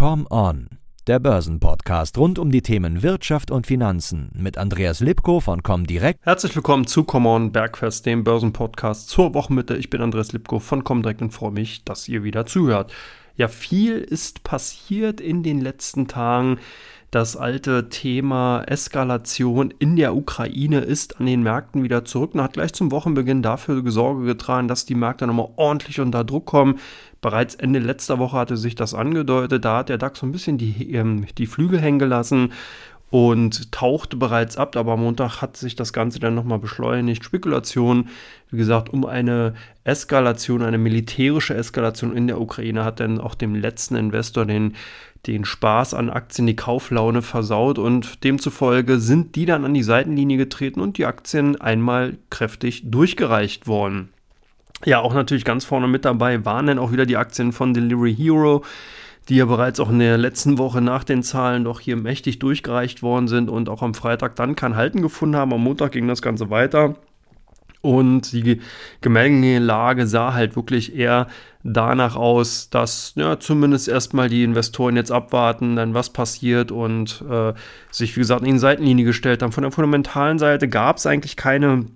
Come On, der Börsenpodcast rund um die Themen Wirtschaft und Finanzen mit Andreas Lipko von Comdirect. Herzlich willkommen zu Come On Bergfest, dem Börsenpodcast zur Wochenmitte. Ich bin Andreas Lipko von Comdirect und freue mich, dass ihr wieder zuhört. Ja, viel ist passiert in den letzten Tagen. Das alte Thema Eskalation in der Ukraine ist an den Märkten wieder zurück und hat gleich zum Wochenbeginn dafür Sorge getragen, dass die Märkte nochmal ordentlich unter Druck kommen. Bereits Ende letzter Woche hatte sich das angedeutet. Da hat der DAX so ein bisschen die, ähm, die Flügel hängen gelassen und tauchte bereits ab, aber am Montag hat sich das Ganze dann nochmal beschleunigt. Spekulation, wie gesagt, um eine Eskalation, eine militärische Eskalation in der Ukraine hat dann auch dem letzten Investor den den Spaß an Aktien, die Kauflaune versaut und demzufolge sind die dann an die Seitenlinie getreten und die Aktien einmal kräftig durchgereicht worden. Ja, auch natürlich ganz vorne mit dabei waren dann auch wieder die Aktien von Delivery Hero, die ja bereits auch in der letzten Woche nach den Zahlen doch hier mächtig durchgereicht worden sind und auch am Freitag dann kein Halten gefunden haben. Am Montag ging das Ganze weiter. Und die Gemengelage sah halt wirklich eher danach aus, dass ja, zumindest erstmal die Investoren jetzt abwarten, dann was passiert und äh, sich, wie gesagt, in die Seitenlinie gestellt haben. Von der fundamentalen Seite gab es eigentlich keine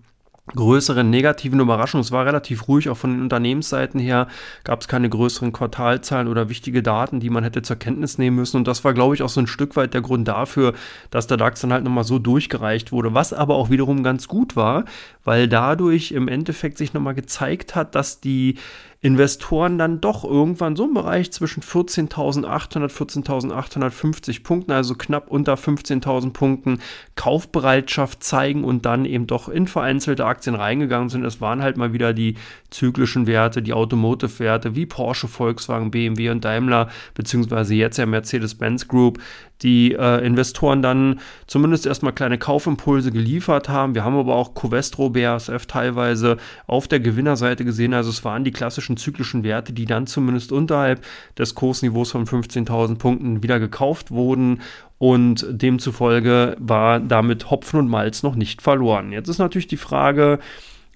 größeren negativen Überraschungen. Es war relativ ruhig, auch von den Unternehmensseiten her gab es keine größeren Quartalzahlen oder wichtige Daten, die man hätte zur Kenntnis nehmen müssen. Und das war, glaube ich, auch so ein Stück weit der Grund dafür, dass der DAX dann halt nochmal so durchgereicht wurde. Was aber auch wiederum ganz gut war, weil dadurch im Endeffekt sich nochmal gezeigt hat, dass die Investoren dann doch irgendwann so im Bereich zwischen 14.800, 14.850 Punkten, also knapp unter 15.000 Punkten Kaufbereitschaft zeigen und dann eben doch in vereinzelte Aktien reingegangen sind. Es waren halt mal wieder die zyklischen Werte, die Automotive-Werte wie Porsche, Volkswagen, BMW und Daimler, beziehungsweise jetzt ja Mercedes-Benz Group, die äh, Investoren dann zumindest erstmal kleine Kaufimpulse geliefert haben. Wir haben aber auch Covestro, BASF teilweise auf der Gewinnerseite gesehen. Also es waren die klassischen zyklischen Werte, die dann zumindest unterhalb des Kursniveaus von 15.000 Punkten wieder gekauft wurden und demzufolge war damit Hopfen und Malz noch nicht verloren. Jetzt ist natürlich die Frage,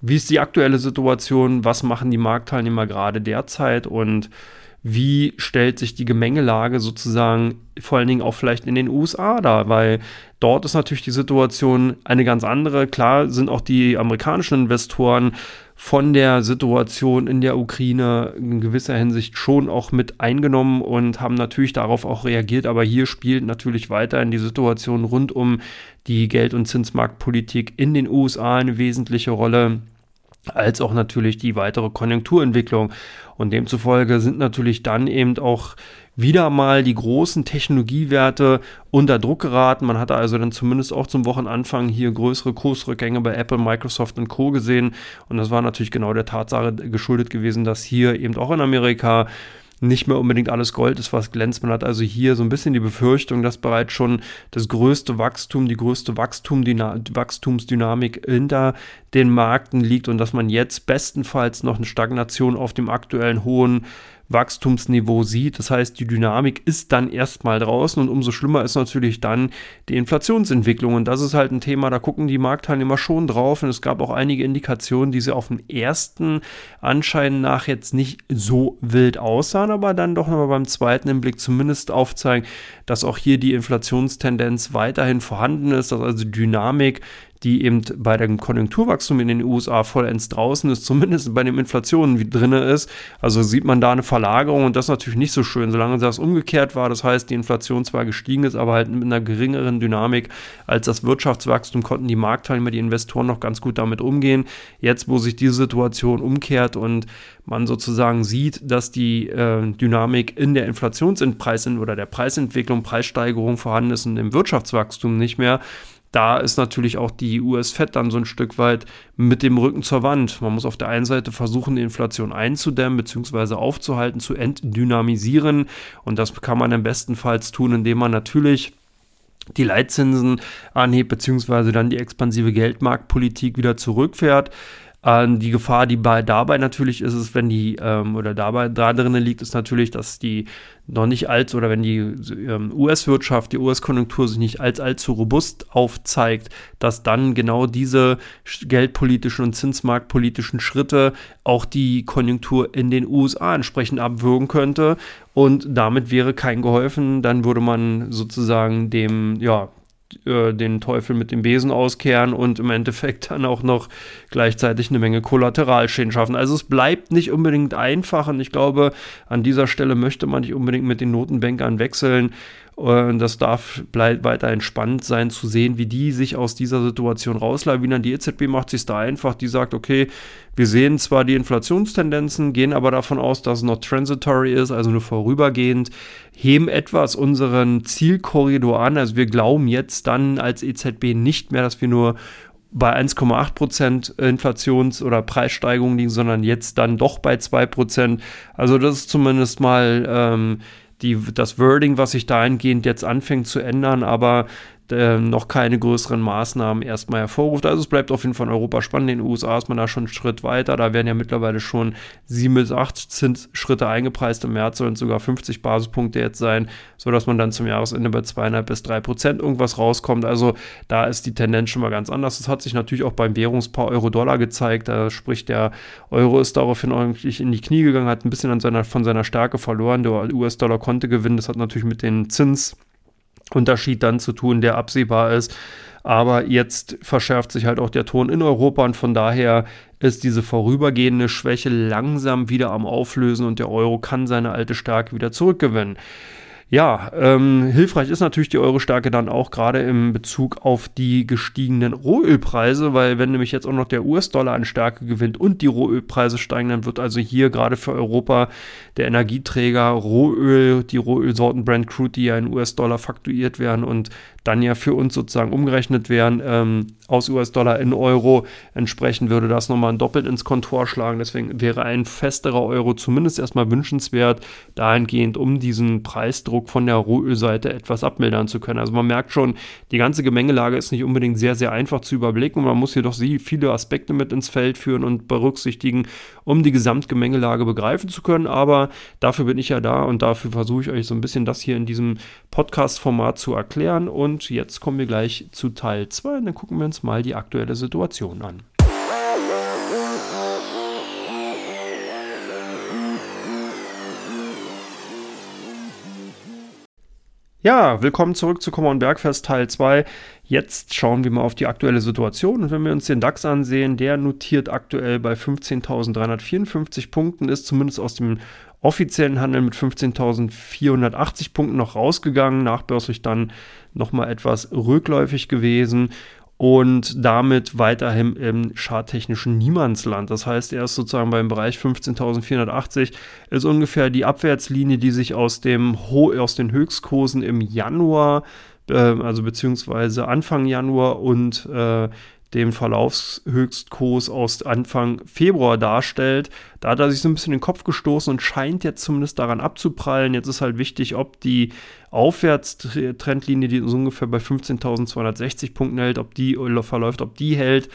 wie ist die aktuelle Situation? Was machen die Marktteilnehmer gerade derzeit? Und wie stellt sich die Gemengelage sozusagen vor allen Dingen auch vielleicht in den USA dar, weil dort ist natürlich die Situation eine ganz andere. Klar sind auch die amerikanischen Investoren von der Situation in der Ukraine in gewisser Hinsicht schon auch mit eingenommen und haben natürlich darauf auch reagiert, aber hier spielt natürlich weiterhin die Situation rund um die Geld- und Zinsmarktpolitik in den USA eine wesentliche Rolle als auch natürlich die weitere Konjunkturentwicklung. Und demzufolge sind natürlich dann eben auch wieder mal die großen Technologiewerte unter Druck geraten. Man hatte also dann zumindest auch zum Wochenanfang hier größere Kursrückgänge bei Apple, Microsoft und Co. gesehen. Und das war natürlich genau der Tatsache geschuldet gewesen, dass hier eben auch in Amerika nicht mehr unbedingt alles Gold ist, was glänzt. Man hat also hier so ein bisschen die Befürchtung, dass bereits schon das größte Wachstum, die größte Wachstumsdynamik hinter den Märkten liegt und dass man jetzt bestenfalls noch eine Stagnation auf dem aktuellen hohen Wachstumsniveau sieht. Das heißt, die Dynamik ist dann erstmal draußen und umso schlimmer ist natürlich dann die Inflationsentwicklung. Und das ist halt ein Thema, da gucken die Marktteilnehmer schon drauf. Und es gab auch einige Indikationen, die sie auf den ersten Anschein nach jetzt nicht so wild aussahen, aber dann doch nochmal beim zweiten im Blick zumindest aufzeigen, dass auch hier die Inflationstendenz weiterhin vorhanden ist, dass also Dynamik die eben bei dem Konjunkturwachstum in den USA vollends draußen ist, zumindest bei den Inflationen wie drin ist. Also sieht man da eine Verlagerung und das ist natürlich nicht so schön, solange das umgekehrt war. Das heißt, die Inflation zwar gestiegen ist, aber halt mit einer geringeren Dynamik als das Wirtschaftswachstum konnten die Marktteilnehmer, die Investoren noch ganz gut damit umgehen. Jetzt, wo sich diese Situation umkehrt und man sozusagen sieht, dass die äh, Dynamik in der Inflationspreis oder der Preisentwicklung, Preissteigerung vorhanden ist und im Wirtschaftswachstum nicht mehr, da ist natürlich auch die US-Fed dann so ein Stück weit mit dem Rücken zur Wand. Man muss auf der einen Seite versuchen, die Inflation einzudämmen bzw. aufzuhalten, zu entdynamisieren. Und das kann man im bestenfalls tun, indem man natürlich die Leitzinsen anhebt, beziehungsweise dann die expansive Geldmarktpolitik wieder zurückfährt. Ähm, die Gefahr, die bei, dabei natürlich ist, ist, wenn die, ähm, oder dabei da drin liegt, ist natürlich, dass die noch nicht als, oder wenn die ähm, US-Wirtschaft, die US-Konjunktur sich nicht als allzu robust aufzeigt, dass dann genau diese geldpolitischen und zinsmarktpolitischen Schritte auch die Konjunktur in den USA entsprechend abwürgen könnte. Und damit wäre kein geholfen. Dann würde man sozusagen dem, ja, äh, den Teufel mit dem Besen auskehren und im Endeffekt dann auch noch gleichzeitig eine Menge Kollateralschäden schaffen. Also es bleibt nicht unbedingt einfach und ich glaube, an dieser Stelle möchte man nicht unbedingt mit den Notenbankern wechseln und das darf bleibt weiter entspannt sein, zu sehen, wie die sich aus dieser Situation rauslawinern. Die EZB macht sich da einfach, die sagt, okay, wir sehen zwar die Inflationstendenzen, gehen aber davon aus, dass es noch transitory ist, also nur vorübergehend, heben etwas unseren Zielkorridor an. Also wir glauben jetzt dann als EZB nicht mehr, dass wir nur bei 1,8% Inflations- oder Preissteigerung liegen, sondern jetzt dann doch bei 2%. Also das ist zumindest mal ähm, die, das Wording, was sich dahingehend jetzt anfängt zu ändern, aber äh, noch keine größeren Maßnahmen erstmal hervorruft. Also es bleibt auf jeden Fall in Europa spannend. In den USA ist man da schon einen Schritt weiter. Da werden ja mittlerweile schon 7 bis 8 Zinsschritte eingepreist. Im März sollen es sogar 50 Basispunkte jetzt sein, sodass man dann zum Jahresende bei 2,5 bis 3 Prozent irgendwas rauskommt. Also da ist die Tendenz schon mal ganz anders. Das hat sich natürlich auch beim Währungspaar Euro-Dollar gezeigt. Da spricht der Euro ist daraufhin eigentlich in die Knie gegangen, hat ein bisschen seiner, von seiner Stärke verloren. Der US-Dollar konnte gewinnen. Das hat natürlich mit den Zins Unterschied dann zu tun, der absehbar ist. Aber jetzt verschärft sich halt auch der Ton in Europa und von daher ist diese vorübergehende Schwäche langsam wieder am Auflösen und der Euro kann seine alte Stärke wieder zurückgewinnen. Ja, ähm, hilfreich ist natürlich die Euro-Stärke dann auch gerade im Bezug auf die gestiegenen Rohölpreise, weil wenn nämlich jetzt auch noch der US-Dollar an Stärke gewinnt und die Rohölpreise steigen, dann wird also hier gerade für Europa der Energieträger Rohöl, die Rohölsorten Brand Crude, die ja in US-Dollar faktuiert werden und dann ja für uns sozusagen umgerechnet werden ähm, aus US-Dollar in Euro. Entsprechend würde das nochmal doppelt ins Kontor schlagen. Deswegen wäre ein festerer Euro zumindest erstmal wünschenswert, dahingehend, um diesen Preisdruck von der Rohölseite etwas abmildern zu können. Also man merkt schon, die ganze Gemengelage ist nicht unbedingt sehr, sehr einfach zu überblicken. Man muss jedoch viele Aspekte mit ins Feld führen und berücksichtigen, um die Gesamtgemengelage begreifen zu können. Aber dafür bin ich ja da und dafür versuche ich euch so ein bisschen das hier in diesem Podcast-Format zu erklären. Und jetzt kommen wir gleich zu Teil 2 und dann gucken wir uns mal die aktuelle Situation an. Ja, willkommen zurück zu Common Bergfest Teil 2. Jetzt schauen wir mal auf die aktuelle Situation. Und wenn wir uns den DAX ansehen, der notiert aktuell bei 15.354 Punkten, ist zumindest aus dem offiziellen Handel mit 15.480 Punkten noch rausgegangen, nachbörslich dann nochmal etwas rückläufig gewesen und damit weiterhin im charttechnischen Niemandsland. Das heißt, er ist sozusagen beim Bereich 15.480 ist ungefähr die Abwärtslinie, die sich aus, dem aus den Höchstkursen im Januar, äh, also beziehungsweise Anfang Januar und äh, dem Verlaufshöchstkurs aus Anfang Februar darstellt. Da hat er sich so ein bisschen den Kopf gestoßen und scheint jetzt zumindest daran abzuprallen. Jetzt ist halt wichtig, ob die Aufwärtstrendlinie, die so ungefähr bei 15.260 Punkten hält, ob die verläuft, ob die hält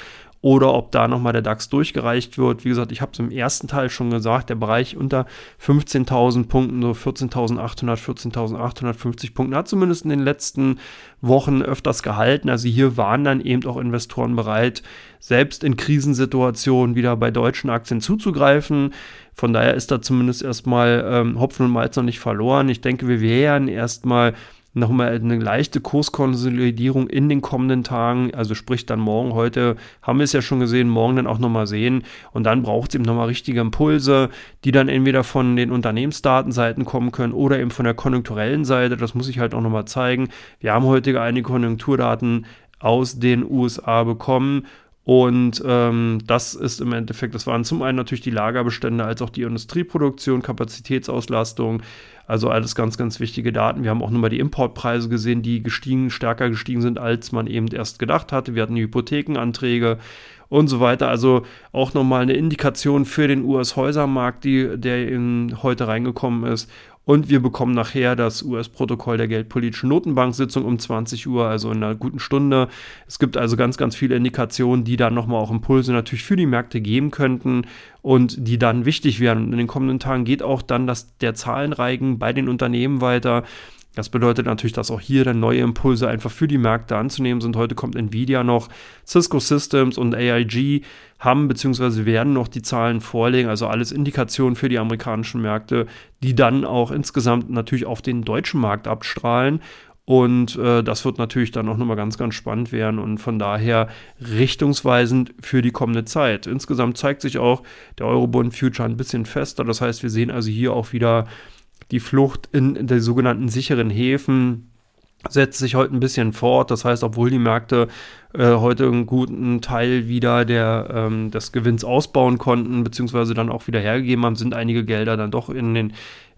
oder ob da nochmal der DAX durchgereicht wird. Wie gesagt, ich habe es im ersten Teil schon gesagt, der Bereich unter 15.000 Punkten, so 14.800, 14.850 Punkten, hat zumindest in den letzten Wochen öfters gehalten. Also hier waren dann eben auch Investoren bereit, selbst in Krisensituationen wieder bei deutschen Aktien zuzugreifen. Von daher ist da zumindest erstmal ähm, Hopfen und Malz noch nicht verloren. Ich denke, wir wären erstmal nochmal eine leichte Kurskonsolidierung in den kommenden Tagen, also sprich dann morgen, heute haben wir es ja schon gesehen, morgen dann auch nochmal sehen. Und dann braucht es eben nochmal richtige Impulse, die dann entweder von den Unternehmensdatenseiten kommen können oder eben von der konjunkturellen Seite, das muss ich halt auch nochmal zeigen. Wir haben heute einige Konjunkturdaten aus den USA bekommen und ähm, das ist im Endeffekt, das waren zum einen natürlich die Lagerbestände als auch die Industrieproduktion, Kapazitätsauslastung, also alles ganz, ganz wichtige Daten. Wir haben auch nochmal die Importpreise gesehen, die gestiegen, stärker gestiegen sind, als man eben erst gedacht hatte. Wir hatten die Hypothekenanträge und so weiter. Also auch nochmal eine Indikation für den US-Häusermarkt, der in, heute reingekommen ist. Und wir bekommen nachher das US-Protokoll der geldpolitischen Notenbank-Sitzung um 20 Uhr, also in einer guten Stunde. Es gibt also ganz, ganz viele Indikationen, die dann nochmal auch Impulse natürlich für die Märkte geben könnten und die dann wichtig werden. Und in den kommenden Tagen geht auch dann das, der Zahlenreigen bei den Unternehmen weiter. Das bedeutet natürlich, dass auch hier dann neue Impulse einfach für die Märkte anzunehmen sind. Heute kommt Nvidia noch, Cisco Systems und AIG haben bzw. werden noch die Zahlen vorlegen, also alles Indikationen für die amerikanischen Märkte, die dann auch insgesamt natürlich auf den deutschen Markt abstrahlen. Und äh, das wird natürlich dann auch nochmal ganz, ganz spannend werden und von daher richtungsweisend für die kommende Zeit. Insgesamt zeigt sich auch der Eurobond Future ein bisschen fester. Das heißt, wir sehen also hier auch wieder die Flucht in der sogenannten sicheren Häfen setzt sich heute ein bisschen fort. Das heißt, obwohl die Märkte äh, heute einen guten Teil wieder der, ähm, des Gewinns ausbauen konnten, beziehungsweise dann auch wieder hergegeben haben, sind einige Gelder dann doch in den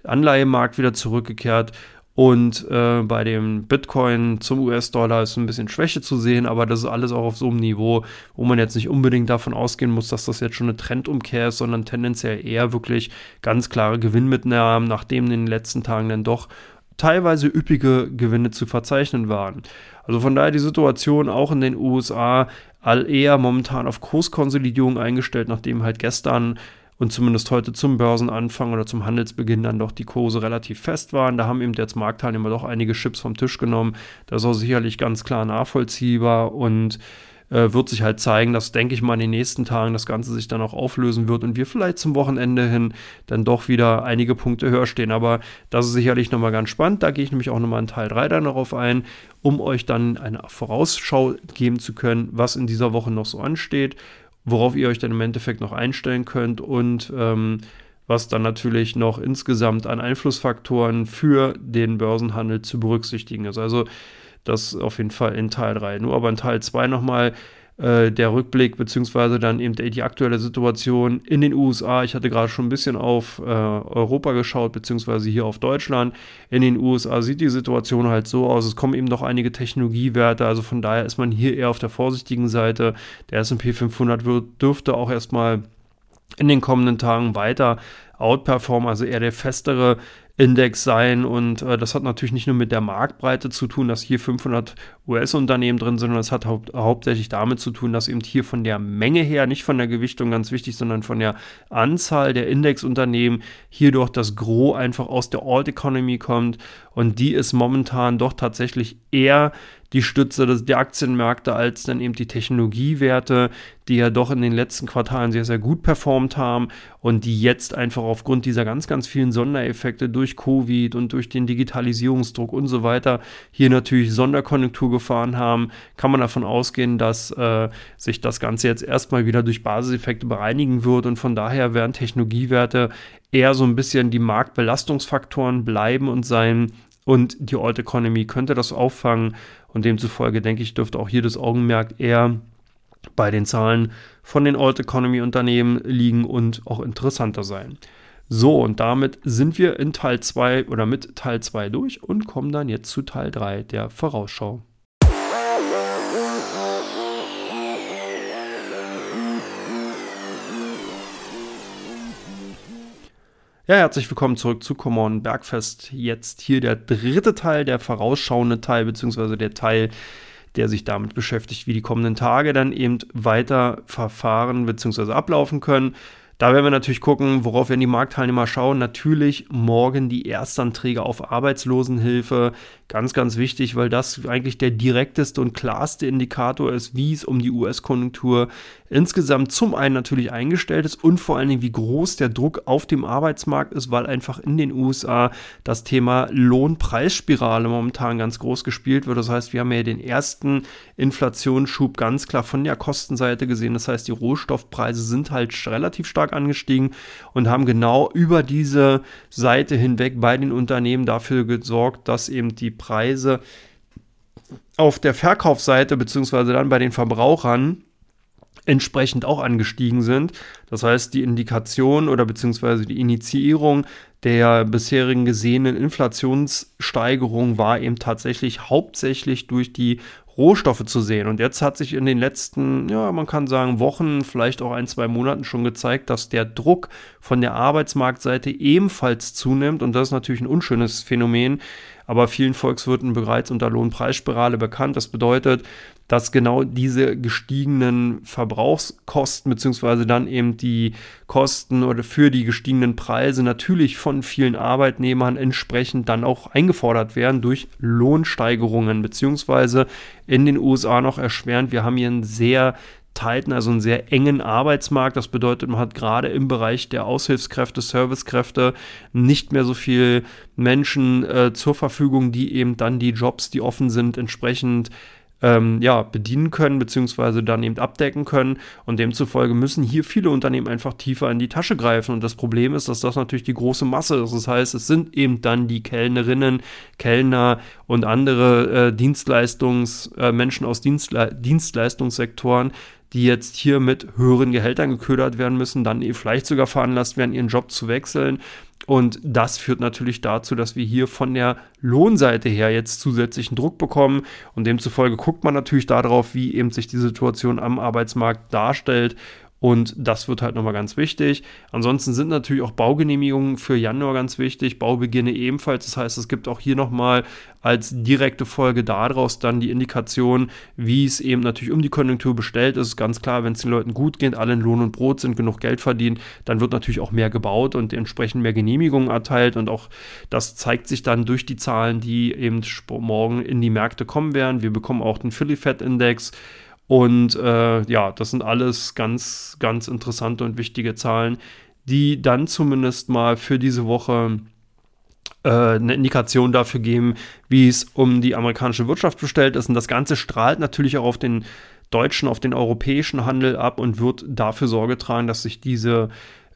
Anleihemarkt wieder zurückgekehrt. Und äh, bei dem Bitcoin zum US-Dollar ist ein bisschen Schwäche zu sehen, aber das ist alles auch auf so einem Niveau, wo man jetzt nicht unbedingt davon ausgehen muss, dass das jetzt schon eine Trendumkehr ist, sondern tendenziell eher wirklich ganz klare Gewinnmitnahmen, nachdem in den letzten Tagen dann doch teilweise üppige Gewinne zu verzeichnen waren. Also von daher die Situation auch in den USA all eher momentan auf Kurskonsolidierung eingestellt, nachdem halt gestern und zumindest heute zum Börsenanfang oder zum Handelsbeginn dann doch die Kurse relativ fest waren. Da haben eben jetzt Marktteilnehmer doch einige Chips vom Tisch genommen. Das ist auch sicherlich ganz klar nachvollziehbar und äh, wird sich halt zeigen, dass, denke ich mal, in den nächsten Tagen das Ganze sich dann auch auflösen wird und wir vielleicht zum Wochenende hin dann doch wieder einige Punkte höher stehen. Aber das ist sicherlich nochmal ganz spannend. Da gehe ich nämlich auch nochmal in Teil 3 dann darauf ein, um euch dann eine Vorausschau geben zu können, was in dieser Woche noch so ansteht worauf ihr euch dann im Endeffekt noch einstellen könnt und ähm, was dann natürlich noch insgesamt an Einflussfaktoren für den Börsenhandel zu berücksichtigen ist. Also das auf jeden Fall in Teil 3. Nur aber in Teil 2 nochmal äh, der Rückblick, beziehungsweise dann eben die aktuelle Situation in den USA. Ich hatte gerade schon ein bisschen auf äh, Europa geschaut, beziehungsweise hier auf Deutschland. In den USA sieht die Situation halt so aus, es kommen eben noch einige Technologiewerte, also von daher ist man hier eher auf der vorsichtigen Seite. Der SP 500 wird, dürfte auch erstmal in den kommenden Tagen weiter outperformen, also eher der festere Index sein. Und äh, das hat natürlich nicht nur mit der Marktbreite zu tun, dass hier 500 US-Unternehmen drin sind, sondern es hat hau hauptsächlich damit zu tun, dass eben hier von der Menge her, nicht von der Gewichtung ganz wichtig, sondern von der Anzahl der Indexunternehmen hier doch das Gros einfach aus der Alt Economy kommt. Und die ist momentan doch tatsächlich eher die Stütze der Aktienmärkte als dann eben die Technologiewerte, die ja doch in den letzten Quartalen sehr, sehr gut performt haben und die jetzt einfach aufgrund dieser ganz, ganz vielen Sondereffekte durch Covid und durch den Digitalisierungsdruck und so weiter hier natürlich Sonderkonjunktur gefahren haben, kann man davon ausgehen, dass äh, sich das Ganze jetzt erstmal wieder durch Basiseffekte bereinigen wird und von daher werden Technologiewerte eher so ein bisschen die Marktbelastungsfaktoren bleiben und sein, und die Old Economy könnte das auffangen und demzufolge denke ich, dürfte auch hier das Augenmerk eher bei den Zahlen von den Old Economy Unternehmen liegen und auch interessanter sein. So, und damit sind wir in Teil 2 oder mit Teil 2 durch und kommen dann jetzt zu Teil 3 der Vorausschau. Ja, herzlich willkommen zurück zu Common Bergfest. Jetzt hier der dritte Teil, der vorausschauende Teil, beziehungsweise der Teil, der sich damit beschäftigt, wie die kommenden Tage dann eben weiter verfahren bzw. ablaufen können. Da werden wir natürlich gucken, worauf werden die Marktteilnehmer schauen. Natürlich morgen die Erstanträge auf Arbeitslosenhilfe. Ganz, ganz wichtig, weil das eigentlich der direkteste und klarste Indikator ist, wie es um die US-Konjunktur insgesamt zum einen natürlich eingestellt ist und vor allen Dingen, wie groß der Druck auf dem Arbeitsmarkt ist, weil einfach in den USA das Thema Lohnpreisspirale momentan ganz groß gespielt wird. Das heißt, wir haben ja den ersten Inflationsschub ganz klar von der Kostenseite gesehen. Das heißt, die Rohstoffpreise sind halt relativ stark angestiegen und haben genau über diese Seite hinweg bei den Unternehmen dafür gesorgt, dass eben die Preise auf der Verkaufsseite beziehungsweise dann bei den Verbrauchern entsprechend auch angestiegen sind. Das heißt, die Indikation oder beziehungsweise die Initiierung der bisherigen gesehenen Inflationssteigerung war eben tatsächlich hauptsächlich durch die Rohstoffe zu sehen. Und jetzt hat sich in den letzten, ja, man kann sagen, Wochen, vielleicht auch ein, zwei Monaten schon gezeigt, dass der Druck von der Arbeitsmarktseite ebenfalls zunimmt. Und das ist natürlich ein unschönes Phänomen, aber vielen Volkswirten bereits unter Lohnpreisspirale bekannt. Das bedeutet, dass genau diese gestiegenen Verbrauchskosten beziehungsweise dann eben die Kosten oder für die gestiegenen Preise natürlich von vielen Arbeitnehmern entsprechend dann auch eingefordert werden durch Lohnsteigerungen beziehungsweise in den USA noch erschwerend. Wir haben hier einen sehr tighten, also einen sehr engen Arbeitsmarkt. Das bedeutet, man hat gerade im Bereich der Aushilfskräfte, Servicekräfte nicht mehr so viel Menschen äh, zur Verfügung, die eben dann die Jobs, die offen sind, entsprechend ähm, ja, bedienen können, beziehungsweise dann eben abdecken können. Und demzufolge müssen hier viele Unternehmen einfach tiefer in die Tasche greifen. Und das Problem ist, dass das natürlich die große Masse ist. Das heißt, es sind eben dann die Kellnerinnen, Kellner und andere äh, Dienstleistungs, äh, Menschen aus Dienstle Dienstleistungssektoren, die jetzt hier mit höheren Gehältern geködert werden müssen, dann vielleicht sogar veranlasst werden, ihren Job zu wechseln. Und das führt natürlich dazu, dass wir hier von der Lohnseite her jetzt zusätzlichen Druck bekommen. Und demzufolge guckt man natürlich darauf, wie eben sich die Situation am Arbeitsmarkt darstellt und das wird halt nochmal ganz wichtig. Ansonsten sind natürlich auch Baugenehmigungen für Januar ganz wichtig, Baubeginne ebenfalls. Das heißt, es gibt auch hier nochmal als direkte Folge daraus dann die Indikation, wie es eben natürlich um die Konjunktur bestellt ist. Ganz klar, wenn es den Leuten gut geht, alle in Lohn und Brot sind, genug Geld verdienen, dann wird natürlich auch mehr gebaut und entsprechend mehr Genehmigungen erteilt. Und auch das zeigt sich dann durch die Zahlen, die eben morgen in die Märkte kommen werden. Wir bekommen auch den Philly Fed Index und äh, ja, das sind alles ganz, ganz interessante und wichtige Zahlen, die dann zumindest mal für diese Woche äh, eine Indikation dafür geben, wie es um die amerikanische Wirtschaft bestellt ist. Und das Ganze strahlt natürlich auch auf den deutschen, auf den europäischen Handel ab und wird dafür Sorge tragen, dass sich diese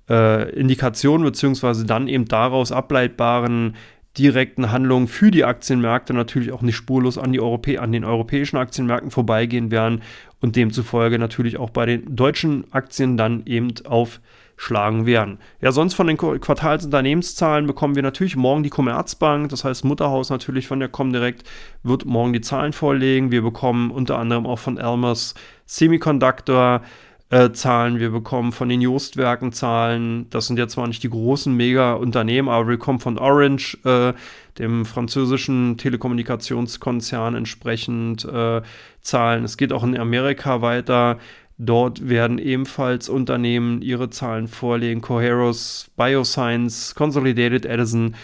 äh, Indikationen beziehungsweise dann eben daraus ableitbaren direkten Handlungen für die Aktienmärkte natürlich auch nicht spurlos an, die Europä an den europäischen Aktienmärkten vorbeigehen werden und demzufolge natürlich auch bei den deutschen Aktien dann eben aufschlagen werden. Ja, sonst von den Quartalsunternehmenszahlen bekommen wir natürlich morgen die Commerzbank, das heißt Mutterhaus natürlich von der Comdirect, wird morgen die Zahlen vorlegen. Wir bekommen unter anderem auch von Elmers Semiconductor äh, Zahlen, wir bekommen von den Justwerken Zahlen. Das sind jetzt zwar nicht die großen Mega-Unternehmen, aber wir bekommen von Orange, äh, dem französischen Telekommunikationskonzern, entsprechend äh, Zahlen. Es geht auch in Amerika weiter. Dort werden ebenfalls Unternehmen ihre Zahlen vorlegen. Coheros, Bioscience, Consolidated Edison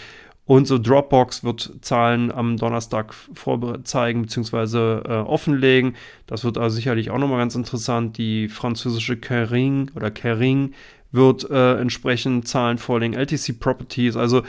und so Dropbox wird Zahlen am Donnerstag vorzeigen bzw. Äh, offenlegen. Das wird also sicherlich auch nochmal ganz interessant. Die französische Kering oder Kering wird äh, entsprechend Zahlen vorlegen. LTC Properties, also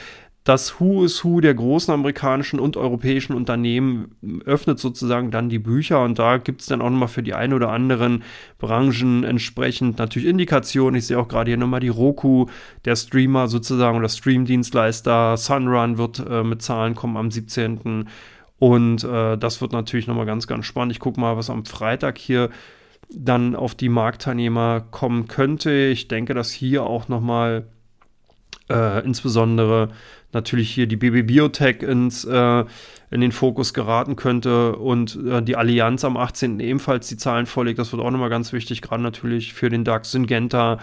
das Who is Who der großen amerikanischen und europäischen Unternehmen öffnet sozusagen dann die Bücher und da gibt es dann auch nochmal für die ein oder anderen Branchen entsprechend natürlich Indikationen. Ich sehe auch gerade hier nochmal die Roku, der Streamer sozusagen oder Streamdienstleister. Sunrun wird äh, mit Zahlen kommen am 17. Und äh, das wird natürlich nochmal ganz, ganz spannend. Ich gucke mal, was am Freitag hier dann auf die Marktteilnehmer kommen könnte. Ich denke, dass hier auch nochmal äh, insbesondere natürlich hier die BB Biotech ins, äh, in den Fokus geraten könnte und äh, die Allianz am 18. ebenfalls die Zahlen vorlegt. Das wird auch nochmal ganz wichtig, gerade natürlich für den DAX. Syngenta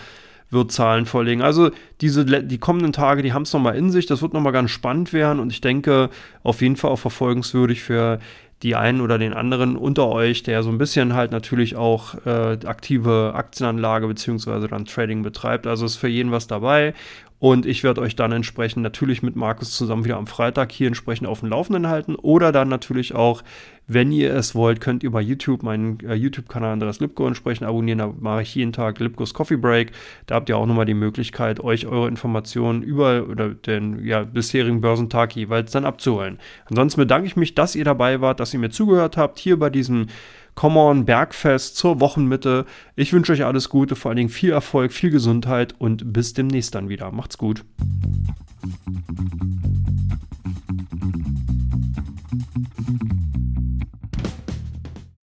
wird Zahlen vorlegen. Also diese, die kommenden Tage, die haben es nochmal in sich. Das wird nochmal ganz spannend werden und ich denke auf jeden Fall auch verfolgenswürdig für die einen oder den anderen unter euch, der so ein bisschen halt natürlich auch äh, aktive Aktienanlage beziehungsweise dann Trading betreibt. Also ist für jeden was dabei. Und ich werde euch dann entsprechend natürlich mit Markus zusammen wieder am Freitag hier entsprechend auf dem Laufenden halten. Oder dann natürlich auch, wenn ihr es wollt, könnt ihr bei YouTube meinen äh, YouTube-Kanal Andreas Lipko entsprechend abonnieren. Da mache ich jeden Tag Lipkos Coffee Break. Da habt ihr auch nochmal die Möglichkeit, euch eure Informationen über oder den ja, bisherigen Börsentag jeweils dann abzuholen. Ansonsten bedanke ich mich, dass ihr dabei wart, dass ihr mir zugehört habt, hier bei diesem Come on, Bergfest zur Wochenmitte. Ich wünsche euch alles Gute, vor allen Dingen viel Erfolg, viel Gesundheit und bis demnächst dann wieder. Macht's gut.